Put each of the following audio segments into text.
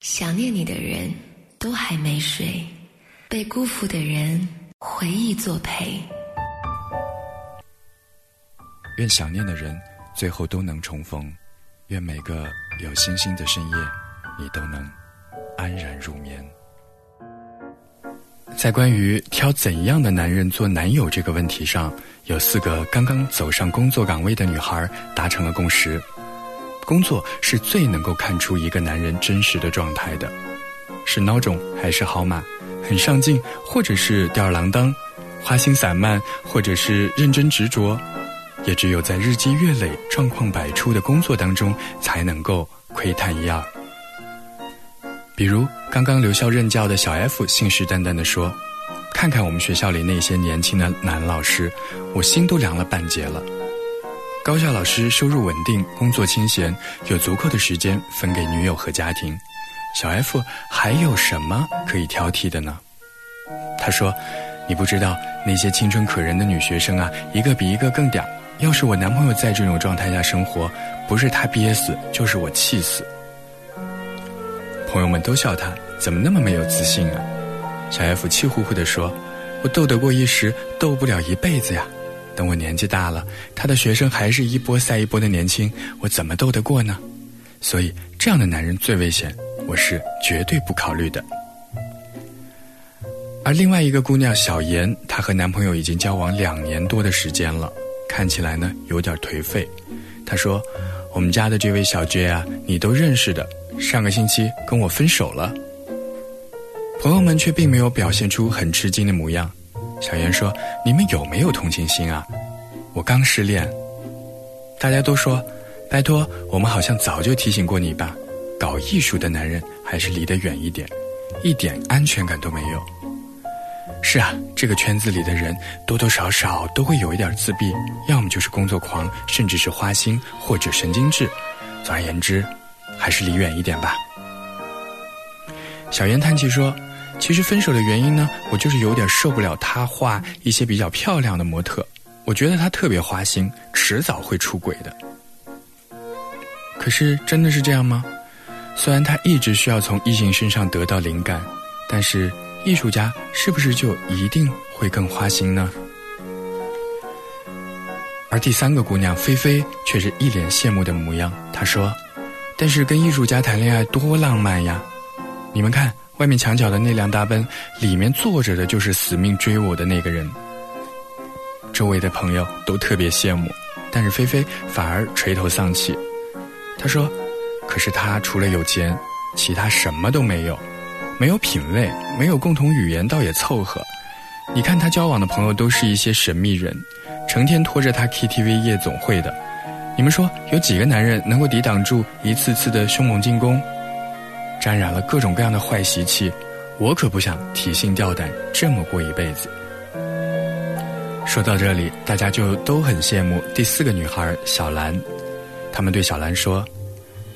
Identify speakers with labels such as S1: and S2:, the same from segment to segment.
S1: 想念你的人都还没睡，被辜负的人回忆作陪。
S2: 愿想念的人最后都能重逢，愿每个有星星的深夜，你都能安然入眠。在关于挑怎样的男人做男友这个问题上，有四个刚刚走上工作岗位的女孩达成了共识。工作是最能够看出一个男人真实的状态的，是孬种还是好马，很上进或者是吊儿郎当，花心散漫或者是认真执着，也只有在日积月累、状况百出的工作当中，才能够窥探一二。比如刚刚留校任教的小 F 信誓旦旦地说：“看看我们学校里那些年轻的男老师，我心都凉了半截了。”高校老师收入稳定，工作清闲，有足够的时间分给女友和家庭。小 F 还有什么可以挑剔的呢？他说：“你不知道那些青春可人的女学生啊，一个比一个更屌。要是我男朋友在这种状态下生活，不是他憋死，就是我气死。”朋友们都笑他怎么那么没有自信啊？小 F 气呼呼地说：“我斗得过一时，斗不了一辈子呀。”等我年纪大了，他的学生还是一波赛一波的年轻，我怎么斗得过呢？所以这样的男人最危险，我是绝对不考虑的。而另外一个姑娘小妍，她和男朋友已经交往两年多的时间了，看起来呢有点颓废。她说：“我们家的这位小 J 啊，你都认识的，上个星期跟我分手了。”朋友们却并没有表现出很吃惊的模样。小妍说：“你们有没有同情心啊？我刚失恋，大家都说，拜托，我们好像早就提醒过你吧。搞艺术的男人还是离得远一点，一点安全感都没有。是啊，这个圈子里的人多多少少都会有一点自闭，要么就是工作狂，甚至是花心或者神经质。总而言之，还是离远一点吧。”小妍叹气说。其实分手的原因呢，我就是有点受不了他画一些比较漂亮的模特，我觉得他特别花心，迟早会出轨的。可是真的是这样吗？虽然他一直需要从异性身上得到灵感，但是艺术家是不是就一定会更花心呢？而第三个姑娘菲菲却是一脸羡慕的模样，她说：“但是跟艺术家谈恋爱多浪漫呀！你们看。”外面墙角的那辆大奔，里面坐着的就是死命追我的那个人。周围的朋友都特别羡慕，但是菲菲反而垂头丧气。他说：“可是他除了有钱，其他什么都没有，没有品味，没有共同语言，倒也凑合。你看他交往的朋友都是一些神秘人，成天拖着他 KTV 夜总会的。你们说有几个男人能够抵挡住一次次的凶猛进攻？”沾染了各种各样的坏习气，我可不想提心吊胆这么过一辈子。说到这里，大家就都很羡慕第四个女孩小兰，他们对小兰说：“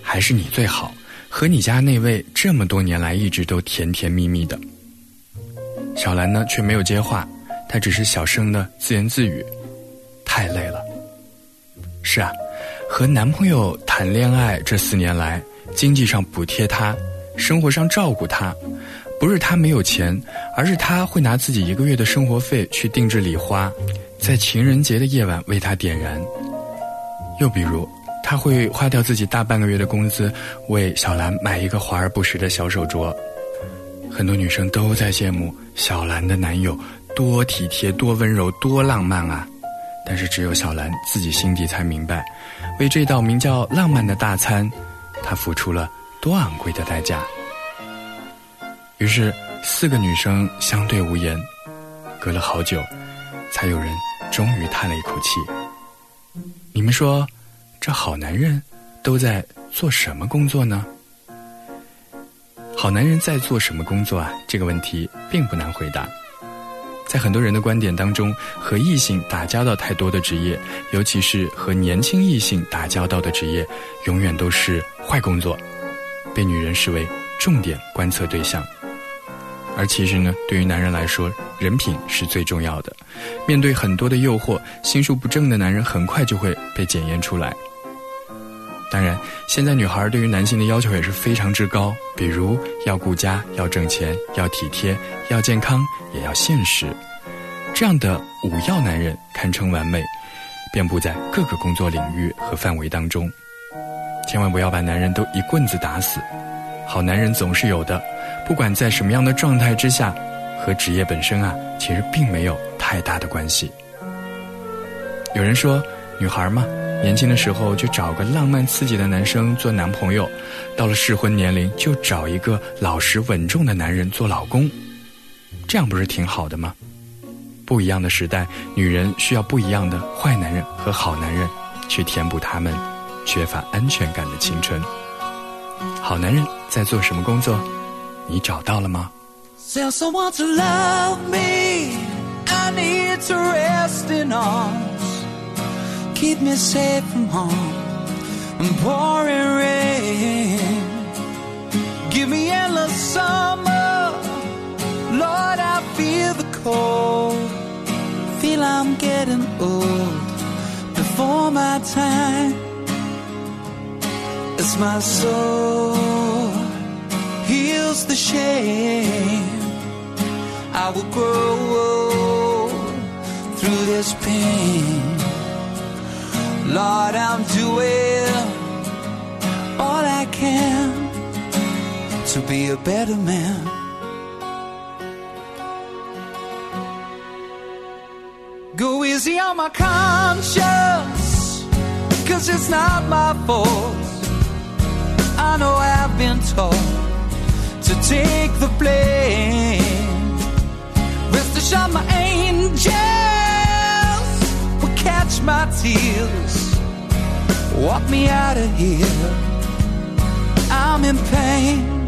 S2: 还是你最好，和你家那位这么多年来一直都甜甜蜜蜜的。”小兰呢却没有接话，她只是小声的自言自语：“太累了。”是啊，和男朋友谈恋爱这四年来，经济上补贴他。生活上照顾他，不是他没有钱，而是他会拿自己一个月的生活费去定制礼花，在情人节的夜晚为他点燃。又比如，他会花掉自己大半个月的工资为小兰买一个华而不实的小手镯。很多女生都在羡慕小兰的男友多体贴、多温柔、多浪漫啊！但是只有小兰自己心底才明白，为这道名叫浪漫的大餐，她付出了。多昂贵的代价！于是，四个女生相对无言，隔了好久，才有人终于叹了一口气。你们说，这好男人都在做什么工作呢？好男人在做什么工作啊？这个问题并不难回答。在很多人的观点当中，和异性打交道太多的职业，尤其是和年轻异性打交道的职业，永远都是坏工作。被女人视为重点观测对象，而其实呢，对于男人来说，人品是最重要的。面对很多的诱惑，心术不正的男人很快就会被检验出来。当然，现在女孩对于男性的要求也是非常之高，比如要顾家、要挣钱、要体贴、要健康，也要现实。这样的五要男人堪称完美，遍布在各个工作领域和范围当中。千万不要把男人都一棍子打死。好男人总是有的，不管在什么样的状态之下，和职业本身啊，其实并没有太大的关系。有人说，女孩嘛。年轻的时候就找个浪漫刺激的男生做男朋友，到了适婚年龄就找一个老实稳重的男人做老公，这样不是挺好的吗？不一样的时代，女人需要不一样的坏男人和好男人，去填补他们缺乏安全感的青春。好男人在做什么工作？你找到了吗？
S3: keep me safe from harm and pouring rain. Give me endless summer, Lord. I feel the cold, feel I'm getting old before my time. As my soul heals the shame, I will grow through this pain. Lord, I'm doing all I can to be a better man. Go easy on my conscience, cause it's not my fault. Been told to take the blame. Rest assured, my angel catch my tears. Walk me out of here. I'm in pain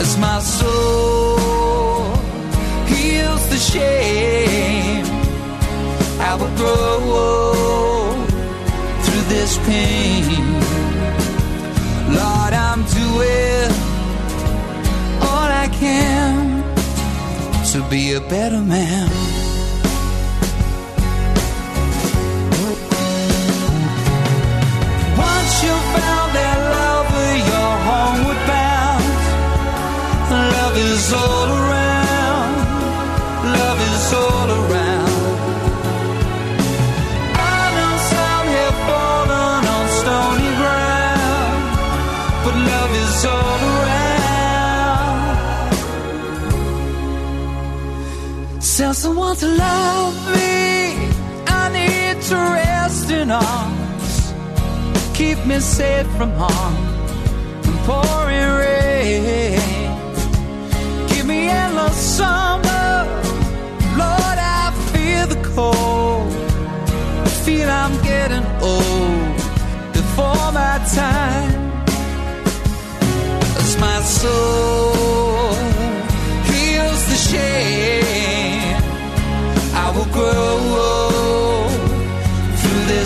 S3: as my soul heals the shame. I will grow through this pain what I'm doing. All I can to be a better man. Once you found that lover, your homeward bound. Love is all around. Tell someone to love me. I need to rest in arms. Keep me safe from harm. From pouring rain Give me endless summer. Lord, I feel the cold. I feel I'm getting old before my time. As my soul